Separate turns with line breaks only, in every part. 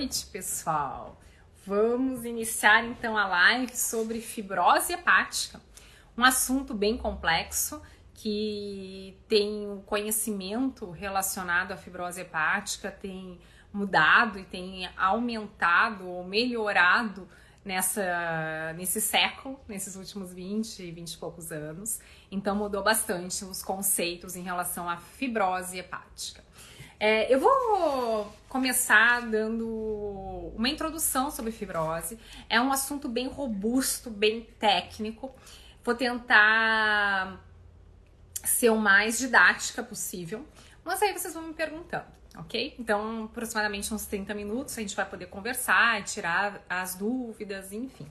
noite, pessoal. Vamos iniciar então a live sobre fibrose hepática, um assunto bem complexo que tem o conhecimento relacionado à fibrose hepática tem mudado e tem aumentado ou melhorado nessa, nesse século, nesses últimos 20, 20 e poucos anos. Então mudou bastante os conceitos em relação à fibrose hepática. É, eu vou começar dando uma introdução sobre fibrose. É um assunto bem robusto, bem técnico. Vou tentar ser o mais didática possível, mas aí vocês vão me perguntando, ok? Então, aproximadamente uns 30 minutos a gente vai poder conversar, tirar as dúvidas, enfim.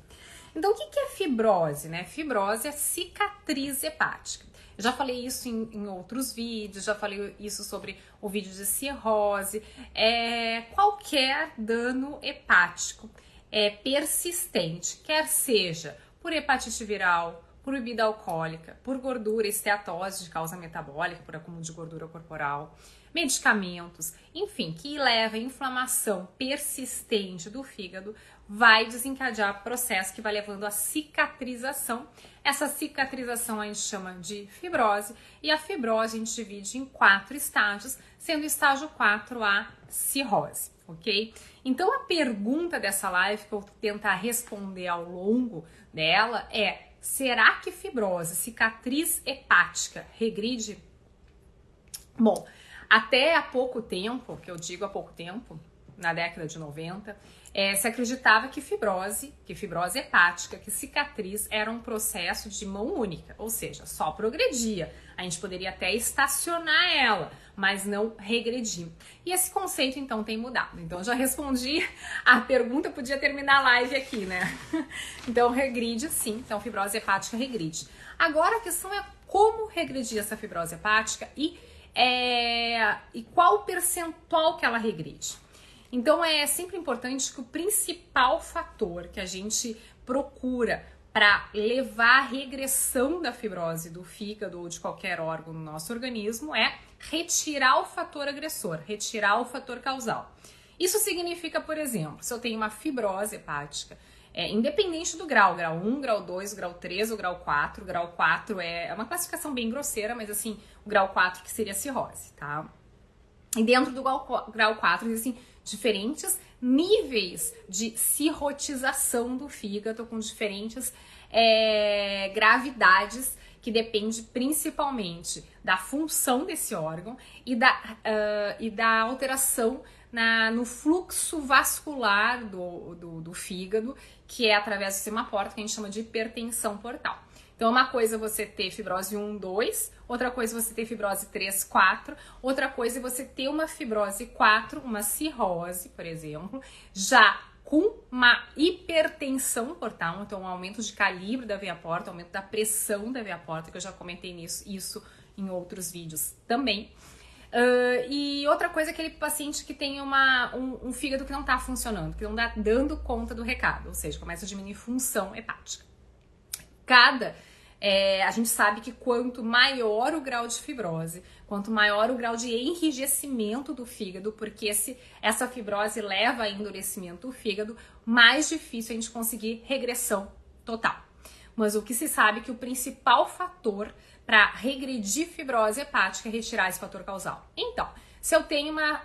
Então, o que é fibrose? Né? Fibrose é cicatriz hepática. Eu já falei isso em, em, outros vídeos, já falei isso sobre o vídeo de cirrose. É, qualquer dano hepático é persistente, quer seja por hepatite viral, por bebida alcoólica, por gordura, esteatose de causa metabólica, por acúmulo de gordura corporal, medicamentos, enfim, que leva a inflamação persistente do fígado, vai desencadear processo que vai levando à cicatrização. Essa cicatrização a gente chama de fibrose, e a fibrose a gente divide em quatro estágios, sendo o estágio 4 a cirrose, ok? Então a pergunta dessa live que eu vou tentar responder ao longo dela é: será que fibrose, cicatriz hepática, regride? Bom, até há pouco tempo, que eu digo há pouco tempo, na década de 90, é, se acreditava que fibrose, que fibrose hepática, que cicatriz era um processo de mão única, ou seja, só progredia. A gente poderia até estacionar ela, mas não regredir. E esse conceito então tem mudado. Então já respondi a pergunta, podia terminar a live aqui, né? Então regride sim, então fibrose hepática regride. Agora a questão é como regredir essa fibrose hepática e, é, e qual o percentual que ela regride. Então é sempre importante que o principal fator que a gente procura para levar a regressão da fibrose do fígado ou de qualquer órgão no nosso organismo é retirar o fator agressor, retirar o fator causal. Isso significa, por exemplo, se eu tenho uma fibrose hepática, é, independente do grau, grau 1, grau 2, grau 3 ou grau 4, grau 4 é, é uma classificação bem grosseira, mas assim, o grau 4 que seria cirrose, tá? E dentro do grau, grau 4 existem diferentes níveis de cirrotização do fígado, com diferentes é, gravidades, que depende principalmente da função desse órgão e da, uh, e da alteração na, no fluxo vascular do, do, do fígado, que é através do sistema porta, que a gente chama de hipertensão portal. Então, uma coisa é você ter fibrose 1, 2, outra coisa é você ter fibrose 3, 4, outra coisa é você ter uma fibrose 4, uma cirrose, por exemplo, já com uma hipertensão portal, então um aumento de calibre da veia porta, aumento da pressão da veia porta, que eu já comentei nisso, isso em outros vídeos também. Uh, e outra coisa é aquele paciente que tem uma, um, um fígado que não está funcionando, que não está dando conta do recado, ou seja, começa a diminuir função hepática. Cada é, a gente sabe que quanto maior o grau de fibrose, quanto maior o grau de enrijecimento do fígado, porque esse, essa fibrose leva a endurecimento do fígado, mais difícil a gente conseguir regressão total. Mas o que se sabe é que o principal fator para regredir fibrose hepática é retirar esse fator causal. Então, se eu tenho uma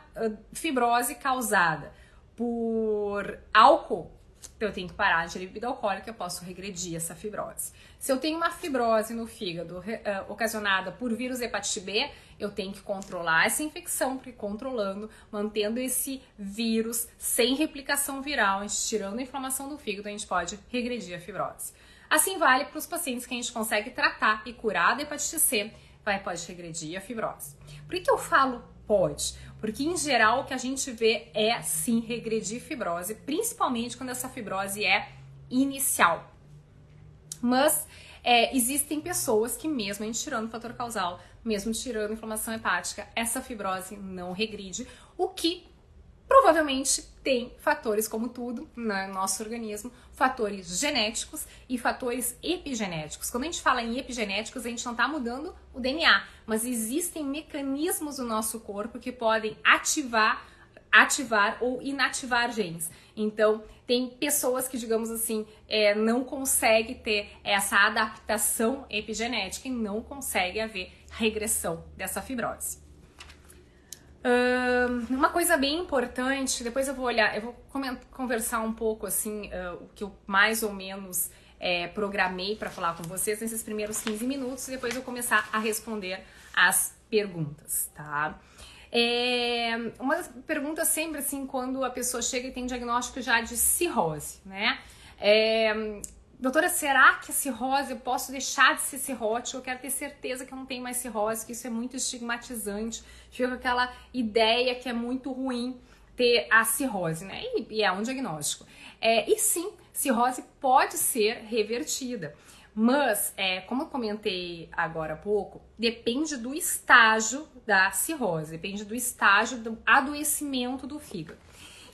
fibrose causada por álcool, eu tenho que parar de bebida alcoólica, eu posso regredir essa fibrose. Se eu tenho uma fibrose no fígado uh, ocasionada por vírus hepatite B, eu tenho que controlar essa infecção, porque controlando, mantendo esse vírus sem replicação viral, a gente tirando a inflamação do fígado, a gente pode regredir a fibrose. Assim vale para os pacientes que a gente consegue tratar e curar da hepatite C, vai, pode regredir a fibrose. Por que, que eu falo pode? Porque em geral o que a gente vê é sim regredir fibrose, principalmente quando essa fibrose é inicial. Mas é, existem pessoas que, mesmo a gente tirando o fator causal, mesmo tirando inflamação hepática, essa fibrose não regride, o que provavelmente tem fatores como tudo no nosso organismo, fatores genéticos e fatores epigenéticos. Quando a gente fala em epigenéticos, a gente não está mudando o DNA, mas existem mecanismos do nosso corpo que podem ativar ativar ou inativar genes. Então, tem pessoas que, digamos assim, é, não conseguem ter essa adaptação epigenética e não consegue haver regressão dessa fibrose. Uma coisa bem importante, depois eu vou olhar, eu vou conversar um pouco assim, uh, o que eu mais ou menos é, programei para falar com vocês nesses primeiros 15 minutos e depois eu começar a responder as perguntas, tá? É, uma pergunta sempre assim, quando a pessoa chega e tem diagnóstico já de cirrose, né? É, doutora, será que a cirrose, eu posso deixar de ser cirrótico? Eu quero ter certeza que eu não tenho mais cirrose, que isso é muito estigmatizante. Fica com aquela ideia que é muito ruim ter a cirrose, né? E, e é um diagnóstico. É, e sim, cirrose pode ser revertida. Mas, é, como eu comentei agora há pouco, depende do estágio da cirrose, depende do estágio do adoecimento do fígado.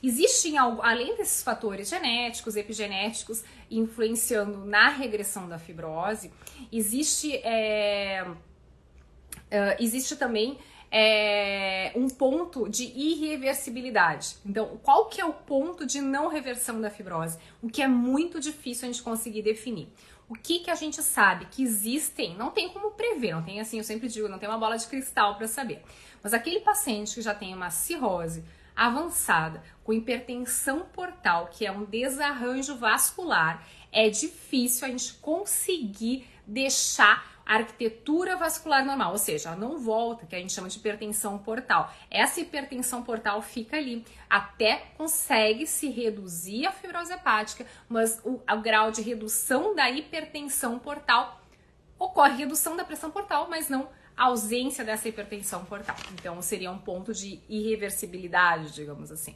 Existem, além desses fatores genéticos, epigenéticos, influenciando na regressão da fibrose, existe, é, uh, existe também é, um ponto de irreversibilidade. Então, qual que é o ponto de não reversão da fibrose? O que é muito difícil a gente conseguir definir. O que, que a gente sabe? Que existem, não tem como prever, não tem assim, eu sempre digo, não tem uma bola de cristal para saber. Mas aquele paciente que já tem uma cirrose avançada, com hipertensão portal, que é um desarranjo vascular, é difícil a gente conseguir deixar a arquitetura vascular normal, ou seja, não volta, que a gente chama de hipertensão portal. Essa hipertensão portal fica ali, até consegue se reduzir a fibrose hepática, mas o, o grau de redução da hipertensão portal ocorre redução da pressão portal, mas não ausência dessa hipertensão portal. Então seria um ponto de irreversibilidade, digamos assim.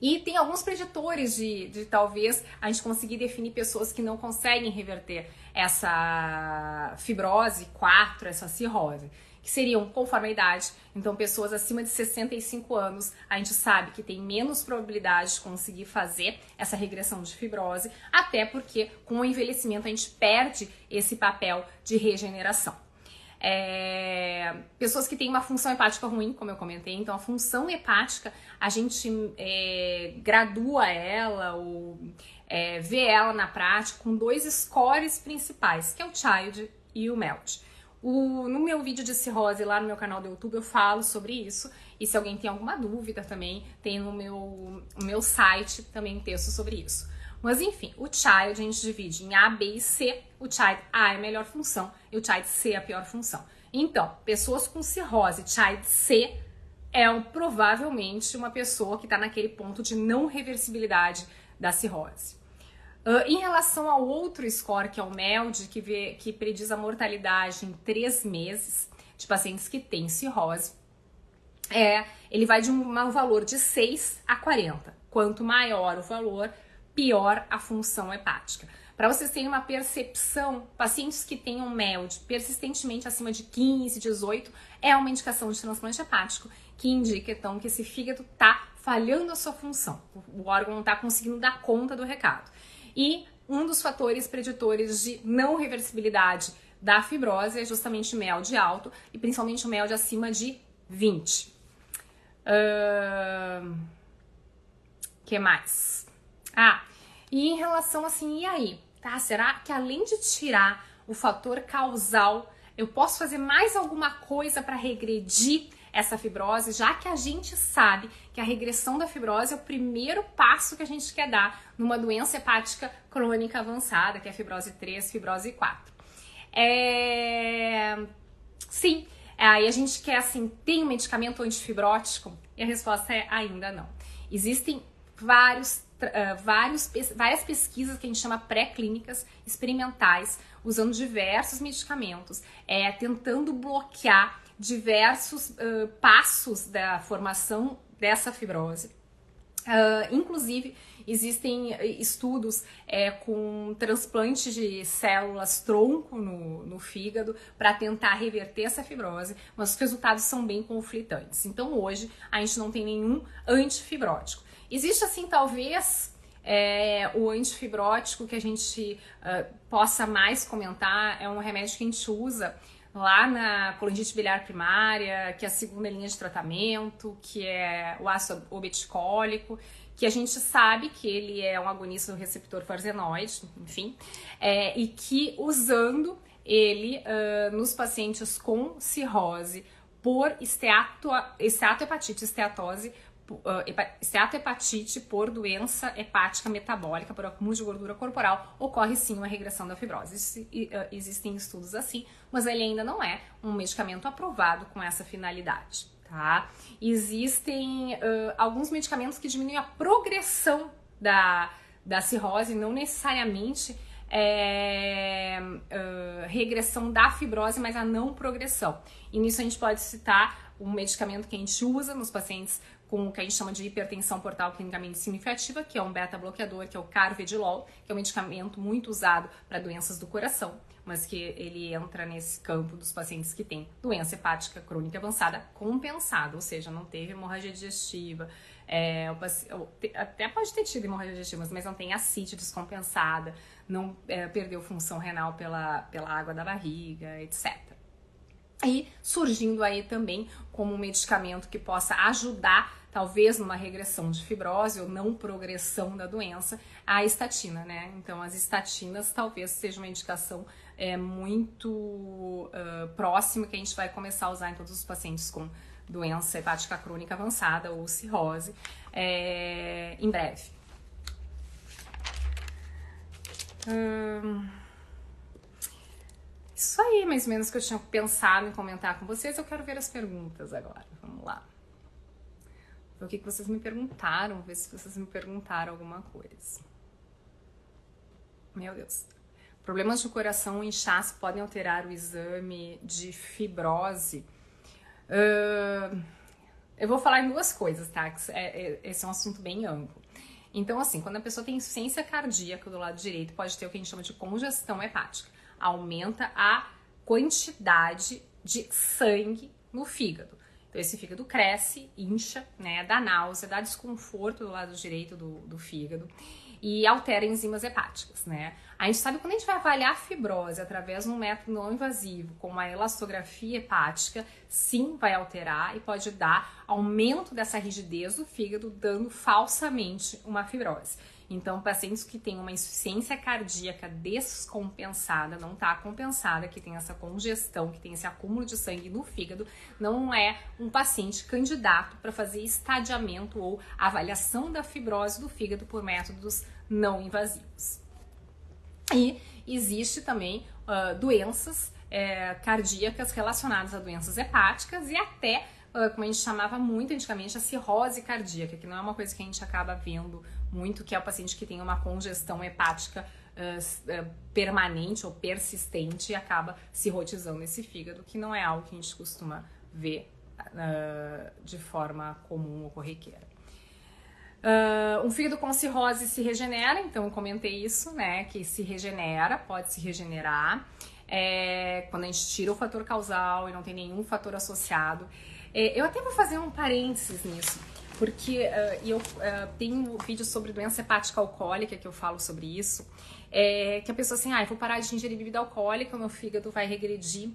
E tem alguns preditores de, de talvez a gente conseguir definir pessoas que não conseguem reverter essa fibrose 4, essa cirrose, que seriam conforme a idade. Então, pessoas acima de 65 anos, a gente sabe que tem menos probabilidade de conseguir fazer essa regressão de fibrose, até porque com o envelhecimento a gente perde esse papel de regeneração. É, pessoas que têm uma função hepática ruim, como eu comentei, então a função hepática a gente é, gradua ela ou é, vê ela na prática com dois scores principais, que é o Child e o MELD. O, no meu vídeo de cirrose lá no meu canal do YouTube eu falo sobre isso. E se alguém tem alguma dúvida também, tem no meu, no meu site também texto sobre isso. Mas enfim, o child a gente divide em A, B e C. O child A é a melhor função e o child C é a pior função. Então, pessoas com cirrose child C é um, provavelmente uma pessoa que está naquele ponto de não reversibilidade da cirrose. Uh, em relação ao outro score, que é o MELD, que, vê, que prediz a mortalidade em três meses de pacientes que têm cirrose, é, ele vai de um, um valor de 6 a 40. Quanto maior o valor, pior a função hepática. Para vocês terem uma percepção, pacientes que tenham MELD persistentemente acima de 15, 18 é uma indicação de transplante hepático que indica então que esse fígado está falhando a sua função, o órgão não está conseguindo dar conta do recado. E um dos fatores preditores de não reversibilidade da fibrose é justamente MELD alto e principalmente o MELD acima de 20. Uh... que mais? Ah, e em relação assim, e aí? Tá? Será que além de tirar o fator causal, eu posso fazer mais alguma coisa para regredir essa fibrose, já que a gente sabe que a regressão da fibrose é o primeiro passo que a gente quer dar numa doença hepática crônica avançada, que é a fibrose 3, fibrose 4. É... Sim, aí a gente quer assim, tem um medicamento antifibrótico? E a resposta é ainda não. Existem vários uh, vários, várias pesquisas que a gente chama pré-clínicas experimentais, usando diversos medicamentos, é, tentando bloquear diversos uh, passos da formação dessa fibrose. Uh, inclusive, existem estudos é, com transplante de células tronco no, no fígado para tentar reverter essa fibrose, mas os resultados são bem conflitantes. Então, hoje, a gente não tem nenhum antifibrótico. Existe assim, talvez, é, o antifibrótico que a gente uh, possa mais comentar, é um remédio que a gente usa lá na colangite biliar primária, que é a segunda linha de tratamento, que é o ácido obeticólico, que a gente sabe que ele é um agonista do receptor farzenoide, enfim, é, e que usando ele uh, nos pacientes com cirrose por esteato, esteatohepatite, esteatose, esteatohepatite por doença hepática metabólica, por acúmulo de gordura corporal, ocorre sim uma regressão da fibrose. Uh, existem estudos assim, mas ele ainda não é um medicamento aprovado com essa finalidade. Tá? Existem uh, alguns medicamentos que diminuem a progressão da, da cirrose, não necessariamente é, uh, regressão da fibrose, mas a não progressão. E nisso a gente pode citar um medicamento que a gente usa nos pacientes com o que a gente chama de hipertensão portal clinicamente significativa, que é um beta-bloqueador, que é o carvedilol, que é um medicamento muito usado para doenças do coração, mas que ele entra nesse campo dos pacientes que têm doença hepática crônica avançada compensada, ou seja, não teve hemorragia digestiva, é, até pode ter tido hemorragia digestiva, mas não tem ascite descompensada, não é, perdeu função renal pela, pela água da barriga, etc. E surgindo aí também como um medicamento que possa ajudar talvez numa regressão de fibrose ou não progressão da doença, a estatina, né? Então, as estatinas talvez seja uma indicação é, muito uh, próxima que a gente vai começar a usar em todos os pacientes com doença hepática crônica avançada ou cirrose é, em breve. Hum, isso aí, mais ou menos, que eu tinha pensado em comentar com vocês. Eu quero ver as perguntas agora. Vamos lá o que, que vocês me perguntaram, ver se vocês me perguntaram alguma coisa. Meu Deus. Problemas de coração e inchaço podem alterar o exame de fibrose? Uh, eu vou falar em duas coisas, tá? É, é, esse é um assunto bem amplo. Então, assim, quando a pessoa tem insuficiência cardíaca do lado direito, pode ter o que a gente chama de congestão hepática. Aumenta a quantidade de sangue no fígado. Então, esse fígado cresce, incha, né? Dá náusea, dá desconforto do lado direito do, do fígado e altera enzimas hepáticas, né? A gente sabe que quando a gente vai avaliar a fibrose através de um método não invasivo, como a elastografia hepática, sim vai alterar e pode dar aumento dessa rigidez do fígado, dando falsamente uma fibrose. Então, pacientes que têm uma insuficiência cardíaca descompensada, não está compensada, que tem essa congestão, que tem esse acúmulo de sangue no fígado, não é um paciente candidato para fazer estadiamento ou avaliação da fibrose do fígado por métodos não invasivos. E existe também uh, doenças é, cardíacas relacionadas a doenças hepáticas e até, como a gente chamava muito antigamente, a cirrose cardíaca, que não é uma coisa que a gente acaba vendo muito, que é o paciente que tem uma congestão hepática uh, uh, permanente ou persistente e acaba cirrotizando esse fígado, que não é algo que a gente costuma ver uh, de forma comum ou corriqueira. um fígado com cirrose se regenera, então eu comentei isso, né? Que se regenera, pode se regenerar. É, quando a gente tira o fator causal e não tem nenhum fator associado. É, eu até vou fazer um parênteses nisso porque uh, eu uh, tenho um vídeo sobre doença hepática alcoólica que eu falo sobre isso, é, que a pessoa assim, ah, vou parar de ingerir bebida alcoólica, o meu fígado vai regredir.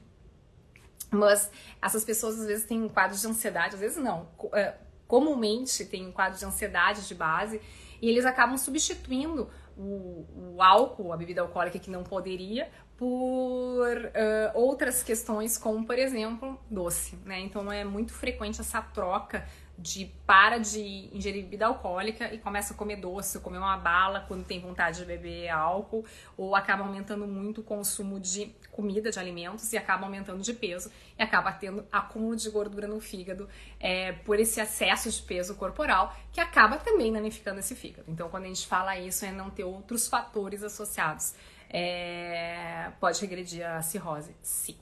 Mas essas pessoas às vezes têm quadros de ansiedade, às vezes não. Uh, comumente tem quadros de ansiedade de base e eles acabam substituindo o, o álcool, a bebida alcoólica que não poderia, por uh, outras questões, como por exemplo, doce, né? Então é muito frequente essa troca de para de ingerir bebida alcoólica e começa a comer doce, comer uma bala quando tem vontade de beber álcool, ou acaba aumentando muito o consumo de comida, de alimentos, e acaba aumentando de peso, e acaba tendo acúmulo de gordura no fígado é, por esse excesso de peso corporal, que acaba também danificando esse fígado. Então, quando a gente fala isso, é não ter outros fatores associados. É, pode regredir a cirrose, sim.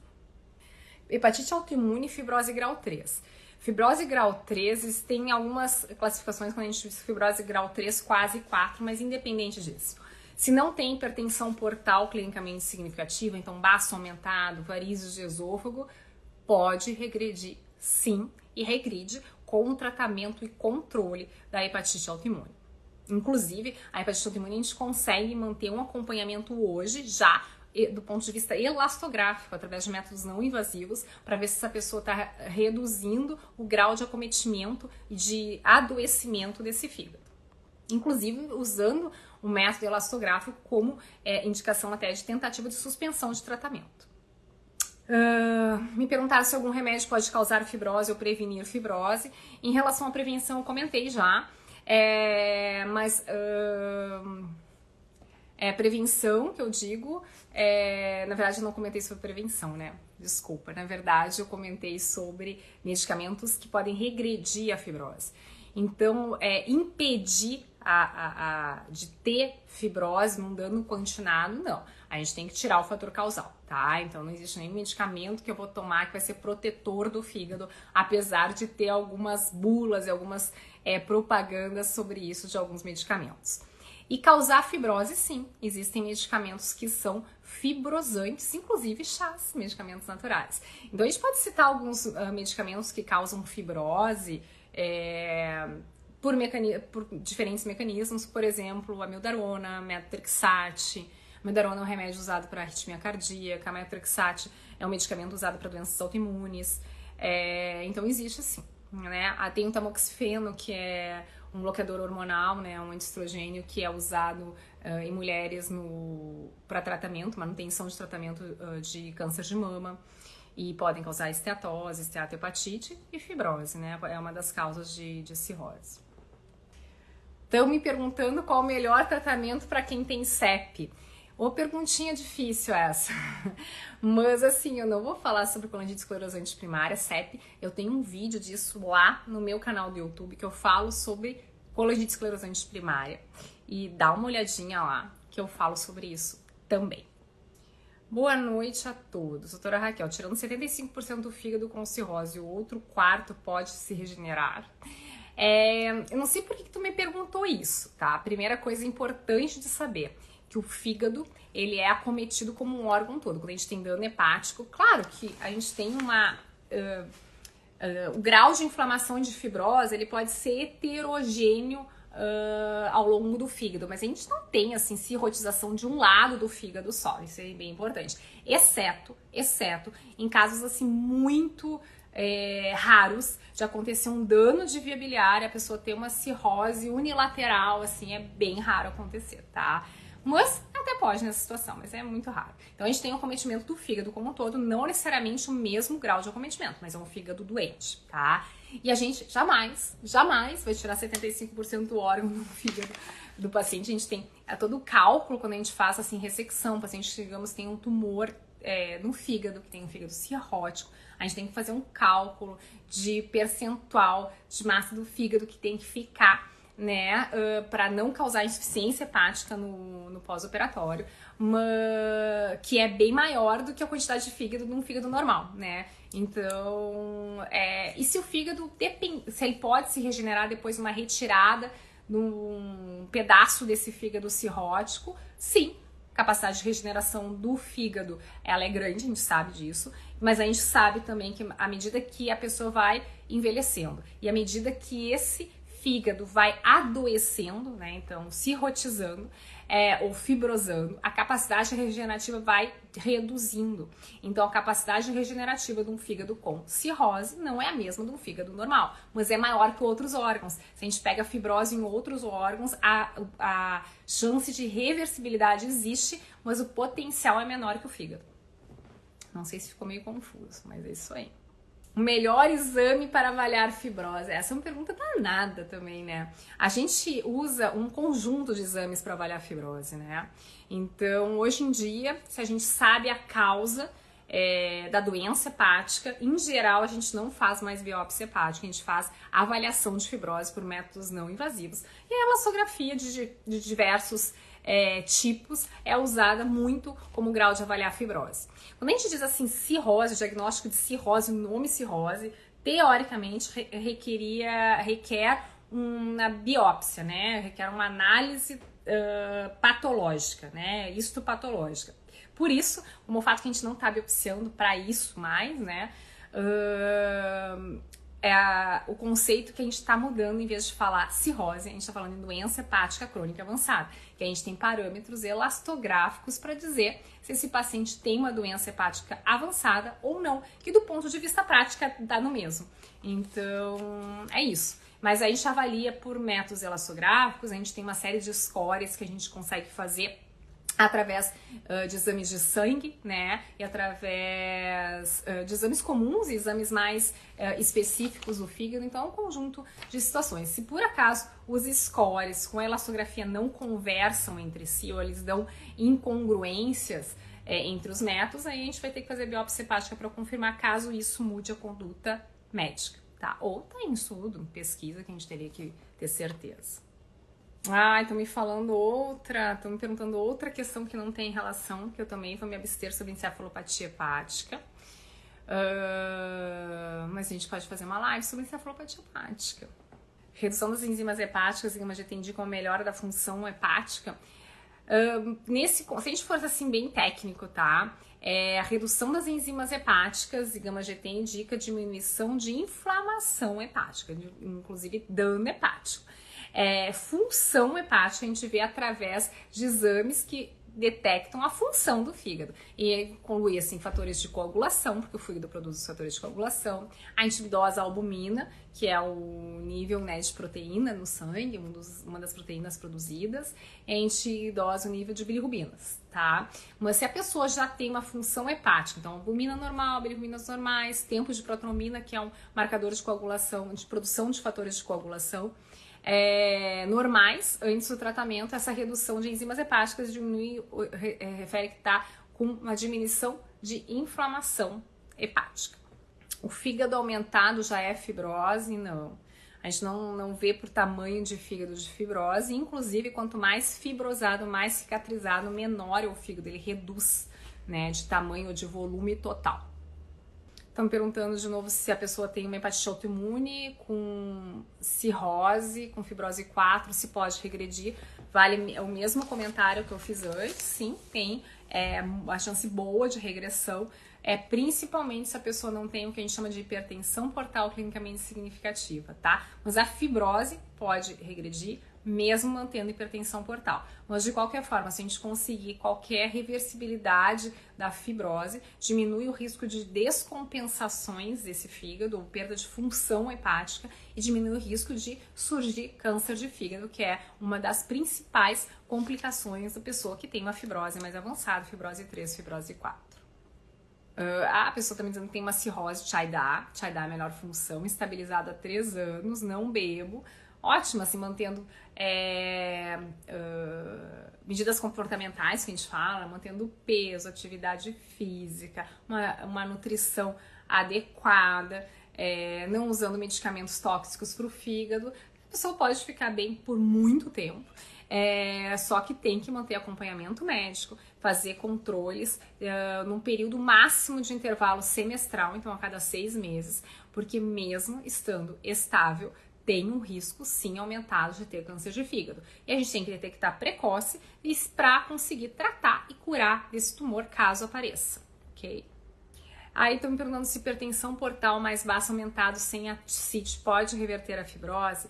Hepatite autoimune e fibrose grau 3. Fibrose grau 3 tem algumas classificações quando a gente diz fibrose grau 3, quase 4, mas independente disso. Se não tem hipertensão portal clinicamente significativa, então baço aumentado, varizes de esôfago, pode regredir sim e regride com o tratamento e controle da hepatite autoimune. Inclusive, a hepatite autoimune a gente consegue manter um acompanhamento hoje já do ponto de vista elastográfico, através de métodos não invasivos, para ver se essa pessoa está reduzindo o grau de acometimento e de adoecimento desse fígado. Inclusive usando o método elastográfico como é, indicação até de tentativa de suspensão de tratamento. Uh, me perguntaram se algum remédio pode causar fibrose ou prevenir fibrose. Em relação à prevenção, eu comentei já, é, mas uh, é prevenção que eu digo. É, na verdade, eu não comentei sobre prevenção, né? Desculpa. Na verdade, eu comentei sobre medicamentos que podem regredir a fibrose. Então, é, impedir a, a, a, de ter fibrose num dano continuado, não. A gente tem que tirar o fator causal, tá? Então não existe nenhum medicamento que eu vou tomar que vai ser protetor do fígado, apesar de ter algumas bulas e algumas é, propagandas sobre isso de alguns medicamentos. E causar fibrose, sim, existem medicamentos que são fibrosantes, inclusive chás, medicamentos naturais. Então a gente pode citar alguns uh, medicamentos que causam fibrose. É, por, mecani por diferentes mecanismos, por exemplo, a mildarona, metotrexate, Medarona é um remédio usado para arritmia cardíaca, a metrexate é um medicamento usado para doenças autoimunes. É, então existe assim, né? Ah, tem o tamoxifeno, que é um bloqueador hormonal, né, um antiestrogênio que é usado uh, em mulheres para tratamento, manutenção de tratamento uh, de câncer de mama e podem causar esteatose, esteatohepatite e fibrose, né? É uma das causas de, de cirrose. Estão me perguntando qual o melhor tratamento para quem tem CEP. Ô, perguntinha difícil essa. Mas assim, eu não vou falar sobre colangite esclerosante primária, CEP. Eu tenho um vídeo disso lá no meu canal do YouTube que eu falo sobre colangite esclerosante primária. E dá uma olhadinha lá que eu falo sobre isso também. Boa noite a todos. Doutora Raquel, tirando 75% do fígado com cirrose, o outro quarto pode se regenerar? É, eu não sei por que, que tu me perguntou isso, tá? A primeira coisa importante de saber que o fígado ele é acometido como um órgão todo. Quando a gente tem dano hepático, claro que a gente tem uma uh, uh, o grau de inflamação de fibrose ele pode ser heterogêneo uh, ao longo do fígado, mas a gente não tem assim cirrotização de um lado do fígado só. Isso é bem importante, exceto, exceto em casos assim muito é, raros de acontecer um dano de via biliar, a pessoa ter uma cirrose unilateral, assim, é bem raro acontecer, tá? Mas até pode nessa situação, mas é muito raro. Então a gente tem o acometimento do fígado como um todo, não necessariamente o mesmo grau de acometimento, mas é um fígado doente, tá? E a gente jamais, jamais vai tirar 75% do órgão do fígado do paciente. A gente tem é todo o cálculo quando a gente faz assim ressecção, o paciente, digamos, tem um tumor é, no fígado, que tem um fígado cirrótico, a gente tem que fazer um cálculo de percentual de massa do fígado que tem que ficar né, uh, para não causar insuficiência hepática no, no pós-operatório, que é bem maior do que a quantidade de fígado de um fígado normal, né? Então, é, e se o fígado se ele pode se regenerar depois de uma retirada de um pedaço desse fígado cirrótico, sim, capacidade de regeneração do fígado ela é grande, a gente sabe disso, mas a gente sabe também que à medida que a pessoa vai envelhecendo e à medida que esse fígado vai adoecendo, né? Então, cirrotizando é, ou fibrosando, a capacidade regenerativa vai reduzindo. Então, a capacidade regenerativa de um fígado com cirrose não é a mesma de um fígado normal, mas é maior que outros órgãos. Se a gente pega fibrose em outros órgãos, a, a chance de reversibilidade existe, mas o potencial é menor que o fígado. Não sei se ficou meio confuso, mas é isso aí. O melhor exame para avaliar fibrose? Essa é uma pergunta danada também, né? A gente usa um conjunto de exames para avaliar fibrose, né? Então, hoje em dia, se a gente sabe a causa é, da doença hepática, em geral, a gente não faz mais biópsia hepática, a gente faz avaliação de fibrose por métodos não invasivos. E a elastografia de, de diversos é, tipos é usada muito como grau de avaliar fibrose. Quando a gente diz assim cirrose, diagnóstico de cirrose, nome cirrose, teoricamente requeria, requer uma biópsia, né? Requer uma análise uh, patológica, né? Histopatológica. Por isso, o fato que a gente não está biopsiando para isso mais, né? Uh, é o conceito que a gente está mudando, em vez de falar cirrose, a gente está falando em doença hepática crônica avançada, que a gente tem parâmetros elastográficos para dizer se esse paciente tem uma doença hepática avançada ou não, que do ponto de vista prático dá no mesmo. Então, é isso. Mas a gente avalia por métodos elastográficos, a gente tem uma série de scores que a gente consegue fazer através uh, de exames de sangue, né, e através uh, de exames comuns e exames mais uh, específicos do fígado, então é um conjunto de situações. Se por acaso os scores com a elastografia não conversam entre si ou eles dão incongruências é, entre os métodos, aí a gente vai ter que fazer biópsia hepática para confirmar caso isso mude a conduta médica, tá? Ou tá em estudo, pesquisa que a gente teria que ter certeza. Ah, estão me falando outra, estão me perguntando outra questão que não tem relação, que eu também vou me abster sobre encefalopatia hepática. Uh, mas a gente pode fazer uma live sobre encefalopatia hepática. Redução das enzimas hepáticas, gama GT indica uma melhora da função hepática. Uh, nesse, se a gente for assim bem técnico, tá? É, a redução das enzimas hepáticas e gama GT indica diminuição de inflamação hepática, inclusive dano hepático. É, função hepática a gente vê através de exames que detectam a função do fígado. E inclui assim fatores de coagulação, porque o fígado produz os fatores de coagulação, a antibidosa albumina, que é o nível né, de proteína no sangue, um dos, uma das proteínas produzidas, a antibidosa o nível de bilirrubinas, tá? Mas se a pessoa já tem uma função hepática, então albumina normal, bilirrubinas normais, tempo de protrombina, que é um marcador de coagulação, de produção de fatores de coagulação, é, normais antes do tratamento, essa redução de enzimas hepáticas diminui, é, refere que está com uma diminuição de inflamação hepática. O fígado aumentado já é fibrose? Não. A gente não, não vê por tamanho de fígado de fibrose, inclusive quanto mais fibrosado, mais cicatrizado, menor é o fígado, ele reduz né, de tamanho ou de volume total. Estão perguntando de novo se a pessoa tem uma hepatite autoimune com cirrose, com fibrose 4, se pode regredir. Vale o mesmo comentário que eu fiz antes. Sim, tem é, uma chance boa de regressão, é principalmente se a pessoa não tem o que a gente chama de hipertensão portal clinicamente significativa, tá? Mas a fibrose pode regredir, mesmo mantendo hipertensão portal. Mas de qualquer forma, se a gente conseguir qualquer reversibilidade da fibrose, diminui o risco de descompensações desse fígado, ou perda de função hepática, e diminui o risco de surgir câncer de fígado, que é uma das principais complicações da pessoa que tem uma fibrose mais avançada, fibrose 3, fibrose 4. Uh, a pessoa também dizendo que tem uma cirrose Chaidá, Chaidá é melhor função, estabilizado há 3 anos, não bebo, ótima, assim, mantendo é, uh, medidas comportamentais que a gente fala, mantendo peso, atividade física, uma, uma nutrição adequada, é, não usando medicamentos tóxicos para o fígado, a pessoa pode ficar bem por muito tempo. É, só que tem que manter acompanhamento médico, fazer controles uh, num período máximo de intervalo semestral, então a cada seis meses, porque mesmo estando estável, tem um risco sim aumentado de ter câncer de fígado. E a gente tem que detectar precoce para conseguir tratar e curar desse tumor caso apareça, ok? Aí estão me perguntando se hipertensão portal mais baixo aumentado sem a CIT pode reverter a fibrose.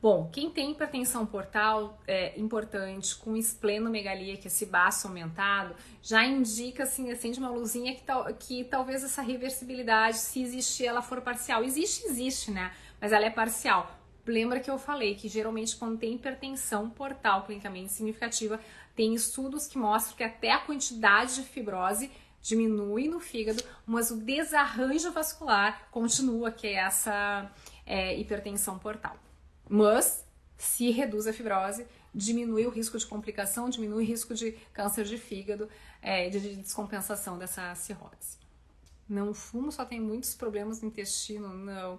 Bom, quem tem hipertensão portal é importante com esplenomegalia, que é esse baço aumentado, já indica assim, acende uma luzinha que, tal, que talvez essa reversibilidade, se existir, ela for parcial. Existe, existe, né? Mas ela é parcial. Lembra que eu falei que geralmente quando tem hipertensão portal clinicamente significativa, tem estudos que mostram que até a quantidade de fibrose diminui no fígado, mas o desarranjo vascular continua, que é essa é, hipertensão portal. Mas se reduz a fibrose, diminui o risco de complicação, diminui o risco de câncer de fígado, é, de descompensação dessa cirrose. Não fumo, só tem muitos problemas no intestino, não.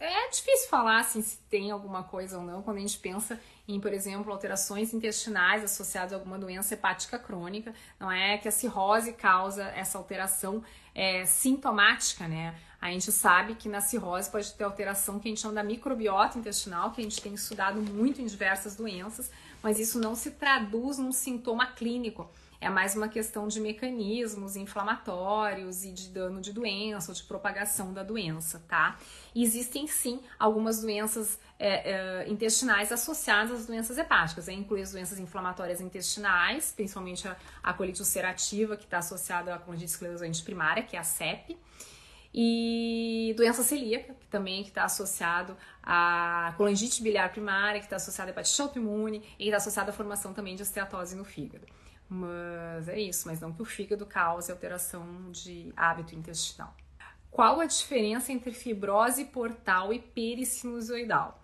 É difícil falar assim, se tem alguma coisa ou não quando a gente pensa em, por exemplo, alterações intestinais associadas a alguma doença hepática crônica. Não é que a cirrose causa essa alteração é, sintomática, né? A gente sabe que na cirrose pode ter alteração que a gente chama da microbiota intestinal, que a gente tem estudado muito em diversas doenças, mas isso não se traduz num sintoma clínico. É mais uma questão de mecanismos inflamatórios e de dano de doença ou de propagação da doença, tá? Existem sim algumas doenças é, é, intestinais associadas às doenças hepáticas. Aí inclui as doenças inflamatórias intestinais, principalmente a, a colite ulcerativa, que está associada à colite esclerosante primária, que é a CEP e doença celíaca, que também está associado à colangite biliar primária, que está associada à hepatite autoimune e está associada à formação também de esteatose no fígado. Mas é isso, mas não que o fígado cause alteração de hábito intestinal. Qual a diferença entre fibrose portal e pericinusoidal?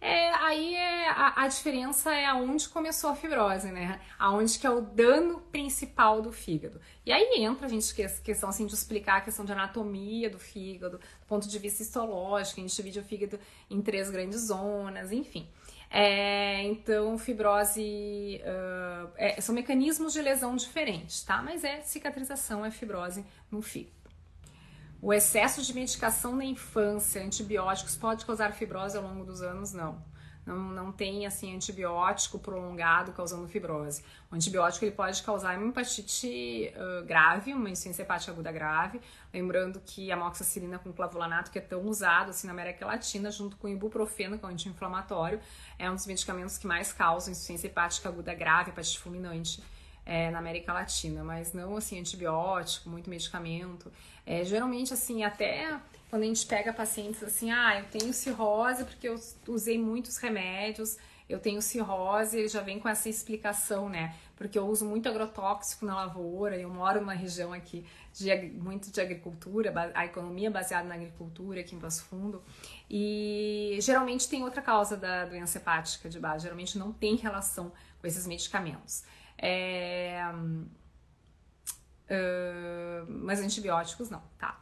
É, aí é, a, a, diferença é aonde começou a fibrose, né? Aonde que é o dano principal do fígado. E aí entra a gente que questão assim de explicar a questão de anatomia do fígado, do ponto de vista histológico, a gente divide o fígado em três grandes zonas, enfim. É, então, fibrose uh, é, são mecanismos de lesão diferentes, tá? Mas é cicatrização, é fibrose no fígado. O excesso de medicação na infância, antibióticos, pode causar fibrose ao longo dos anos? Não. Não, não tem assim antibiótico prolongado causando fibrose. O antibiótico ele pode causar uma hepatite uh, grave, uma insuficiência hepática aguda grave. Lembrando que a amoxicilina com clavulanato, que é tão usado assim na América Latina, junto com o ibuprofeno, que é um anti-inflamatório, é um dos medicamentos que mais causam insuficiência hepática aguda grave, hepatite fulminante é, na América Latina, mas não assim antibiótico, muito medicamento. É, geralmente assim até quando a gente pega pacientes assim, ah, eu tenho cirrose porque eu usei muitos remédios, eu tenho cirrose, já vem com essa explicação, né? Porque eu uso muito agrotóxico na lavoura, eu moro numa região aqui de muito de agricultura, a economia é baseada na agricultura aqui em Passo Fundo, e geralmente tem outra causa da doença hepática de base, geralmente não tem relação com esses medicamentos. É... Uh, mas antibióticos não, tá?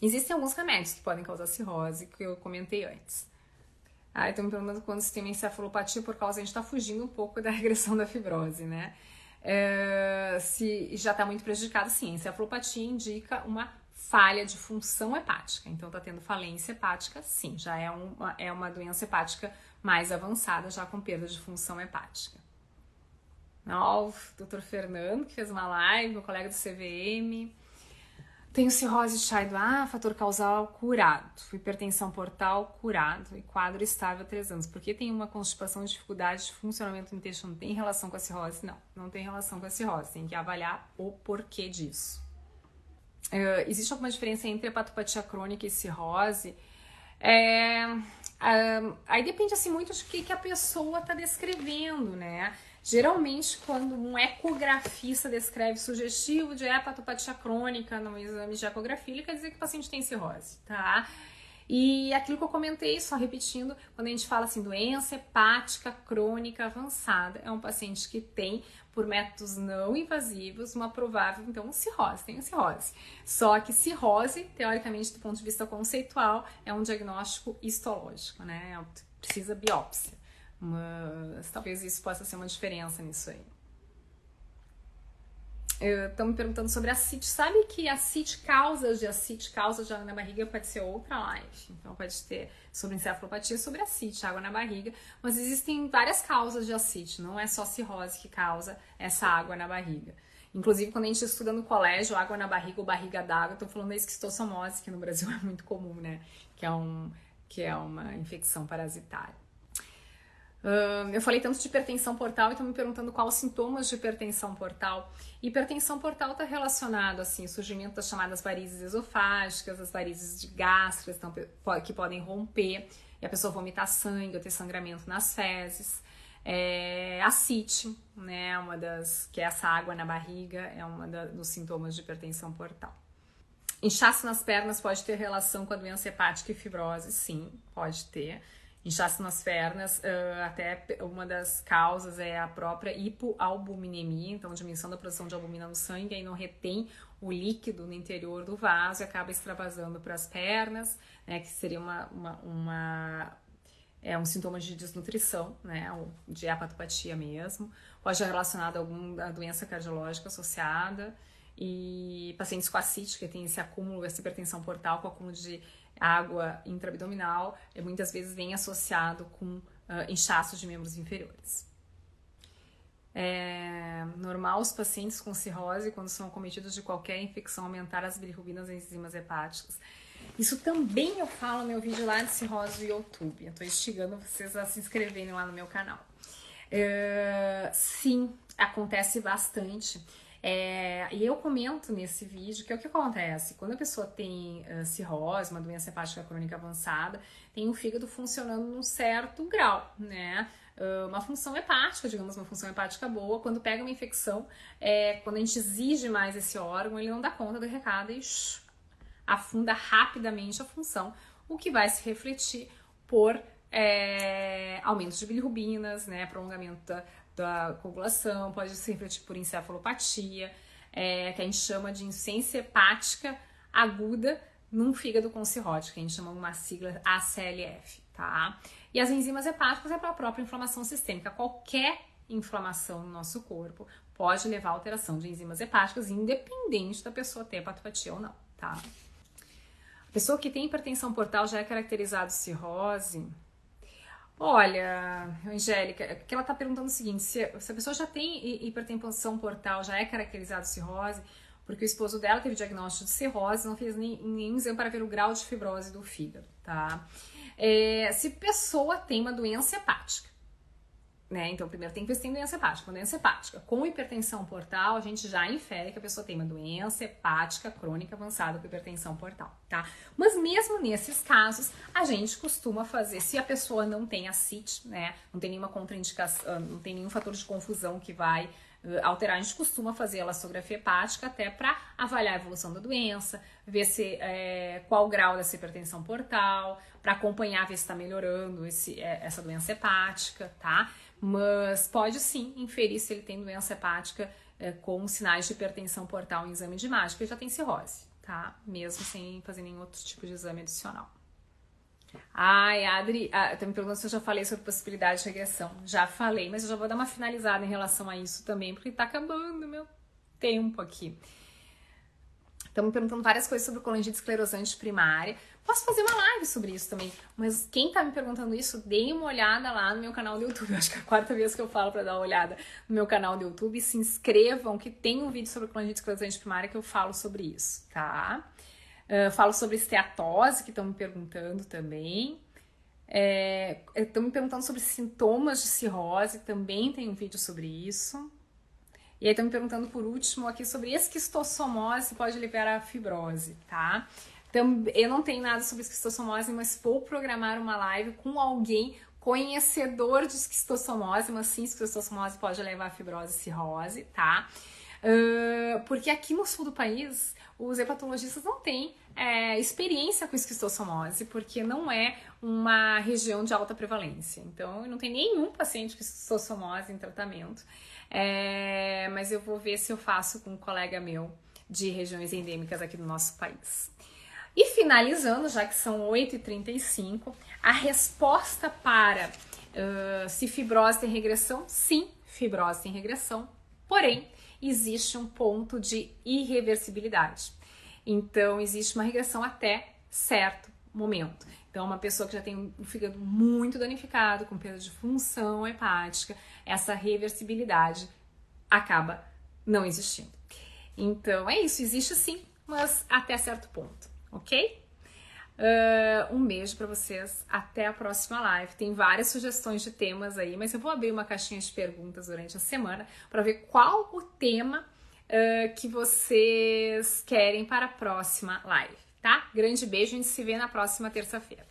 Existem alguns remédios que podem causar cirrose, que eu comentei antes. Ah, então me perguntando quando se tem uma encefalopatia por causa, a gente tá fugindo um pouco da regressão da fibrose, né? É, se já está muito prejudicado, sim, a encefalopatia indica uma falha de função hepática. Então, tá tendo falência hepática, sim, já é uma, é uma doença hepática mais avançada, já com perda de função hepática. Ó, o doutor Fernando, que fez uma live, meu colega do CVM. Tenho cirrose de Child A, fator causal curado. Hipertensão portal curado e quadro estável há três anos. Porque tem uma constipação de dificuldade de funcionamento do intestino. Tem relação com a cirrose? Não, não tem relação com a cirrose. Tem que avaliar o porquê disso. Uh, existe alguma diferença entre hepatopatia crônica e cirrose? É, aí depende assim muito de que, que a pessoa está descrevendo, né? Geralmente, quando um ecografista descreve sugestivo de hepatopatia crônica no exame de ecografia, ele quer dizer que o paciente tem cirrose, tá? E aquilo que eu comentei, só repetindo, quando a gente fala assim, doença hepática crônica avançada, é um paciente que tem, por métodos não invasivos, uma provável, então, cirrose, tem cirrose. Só que cirrose, teoricamente, do ponto de vista conceitual, é um diagnóstico histológico, né? Precisa biópsia. Mas talvez isso possa ser uma diferença nisso aí. Estão me perguntando sobre acite. Sabe que acite, causas de acite, causas de água na barriga pode ser outra live. Então pode ter sobre encefalopatia, sobre acite, água na barriga. Mas existem várias causas de acite, não é só cirrose que causa essa água na barriga. Inclusive, quando a gente estuda no colégio, água na barriga ou barriga d'água, estou falando da esquistossomose, que no Brasil é muito comum, né? Que é, um, que é uma infecção parasitária. Uh, eu falei tanto de hipertensão portal e estão me perguntando quais os sintomas de hipertensão portal. Hipertensão portal está relacionado assim, ao surgimento das chamadas varizes esofágicas, as varizes de gástricas então, que podem romper e a pessoa vomitar sangue ou ter sangramento nas fezes. É, a CIT, né, uma das, que é essa água na barriga, é uma dos sintomas de hipertensão portal. Inchaço nas pernas pode ter relação com a doença hepática e fibrose? Sim, pode ter inchaço nas pernas, uh, até uma das causas é a própria hipoalbuminemia, então diminuição da produção de albumina no sangue, aí não retém o líquido no interior do vaso e acaba extravasando para as pernas, né, que seria uma, uma, uma é um sintoma de desnutrição, né, de hepatopatia mesmo, pode ser relacionado a alguma doença cardiológica associada, e pacientes com ascite, que tem esse acúmulo, essa hipertensão portal com acúmulo de água intraabdominal, muitas vezes vem associado com uh, inchaço de membros inferiores. É normal os pacientes com cirrose, quando são acometidos de qualquer infecção, aumentar as bilirrubinas e enzimas hepáticas. Isso também eu falo no meu vídeo lá de cirrose do YouTube. Eu tô instigando vocês a se inscreverem lá no meu canal. É, sim, acontece bastante. É, e eu comento nesse vídeo que é o que acontece quando a pessoa tem uh, cirrose, uma doença hepática crônica avançada, tem o fígado funcionando num certo grau, né? Uh, uma função hepática, digamos, uma função hepática boa. Quando pega uma infecção, é, quando a gente exige mais esse órgão, ele não dá conta do recado e shh, afunda rapidamente a função, o que vai se refletir por é, aumento de bilirrubinas, né, prolongamento da, da coagulação, pode se refletir por encefalopatia, é, que a gente chama de insuficiência hepática aguda num fígado com cirrótico, que a gente chama uma sigla ACLF, tá? E as enzimas hepáticas é para a própria inflamação sistêmica. Qualquer inflamação no nosso corpo pode levar a alteração de enzimas hepáticas, independente da pessoa ter hepatopatia ou não, tá? A pessoa que tem hipertensão portal já é caracterizado cirrose, Olha, Angélica, é que ela está perguntando o seguinte: se, se, a pessoa já tem hipertensão portal, já é caracterizado cirrose, porque o esposo dela teve diagnóstico de cirrose, não fez nem, nenhum exame para ver o grau de fibrose do fígado, tá? É, se pessoa tem uma doença hepática, né? Então, primeiro tem que ver se tem doença hepática. Uma doença hepática com hipertensão portal, a gente já infere que a pessoa tem uma doença hepática crônica avançada com hipertensão portal, tá? Mas mesmo nesses casos, a gente costuma fazer, se a pessoa não tem a CIT, né? Não tem nenhuma contraindicação, ah, não tem nenhum fator de confusão que vai uh, alterar, a gente costuma fazer a elastografia hepática até para avaliar a evolução da doença, ver se é, qual o grau dessa hipertensão portal, para acompanhar, ver se está melhorando esse, é, essa doença hepática, tá? Mas pode sim inferir se ele tem doença hepática é, com sinais de hipertensão portal em exame de imagem, porque já tem cirrose, tá? Mesmo sem fazer nenhum outro tipo de exame adicional. Ai, Adri, ah, tá me perguntando se eu já falei sobre possibilidade de regressão. Já falei, mas eu já vou dar uma finalizada em relação a isso também, porque tá acabando meu tempo aqui. Estamos perguntando várias coisas sobre colangite esclerosante primária. Posso fazer uma live sobre isso também. Mas quem tá me perguntando isso, dê uma olhada lá no meu canal do YouTube. Acho que é a quarta vez que eu falo para dar uma olhada no meu canal do YouTube. Se inscrevam, que tem um vídeo sobre colangite esclerosante primária que eu falo sobre isso, tá? Uh, falo sobre esteatose, que estão me perguntando também. Estão é, me perguntando sobre sintomas de cirrose, também tem um vídeo sobre isso. E aí estão me perguntando por último aqui sobre esquistossomose pode liberar a fibrose, tá? Então, eu não tenho nada sobre esquistossomose, mas vou programar uma live com alguém conhecedor de esquistossomose, mas sim, esquistossomose pode levar a fibrose e cirrose, tá? Uh, porque aqui no sul do país, os hepatologistas não têm é, experiência com esquistossomose, porque não é uma região de alta prevalência. Então, não tem nenhum paciente com esquistossomose em tratamento. É, mas eu vou ver se eu faço com um colega meu de regiões endêmicas aqui do nosso país. E finalizando, já que são 8h35, a resposta para uh, se fibrose tem regressão, sim, fibrose tem regressão, porém, existe um ponto de irreversibilidade. Então, existe uma regressão até certo momento. Então, uma pessoa que já tem o fígado muito danificado, com perda de função hepática, essa reversibilidade acaba não existindo. Então, é isso, existe sim, mas até certo ponto ok? Uh, um beijo para vocês, até a próxima live. Tem várias sugestões de temas aí, mas eu vou abrir uma caixinha de perguntas durante a semana para ver qual o tema uh, que vocês querem para a próxima live, tá? Grande beijo, a gente se vê na próxima terça-feira.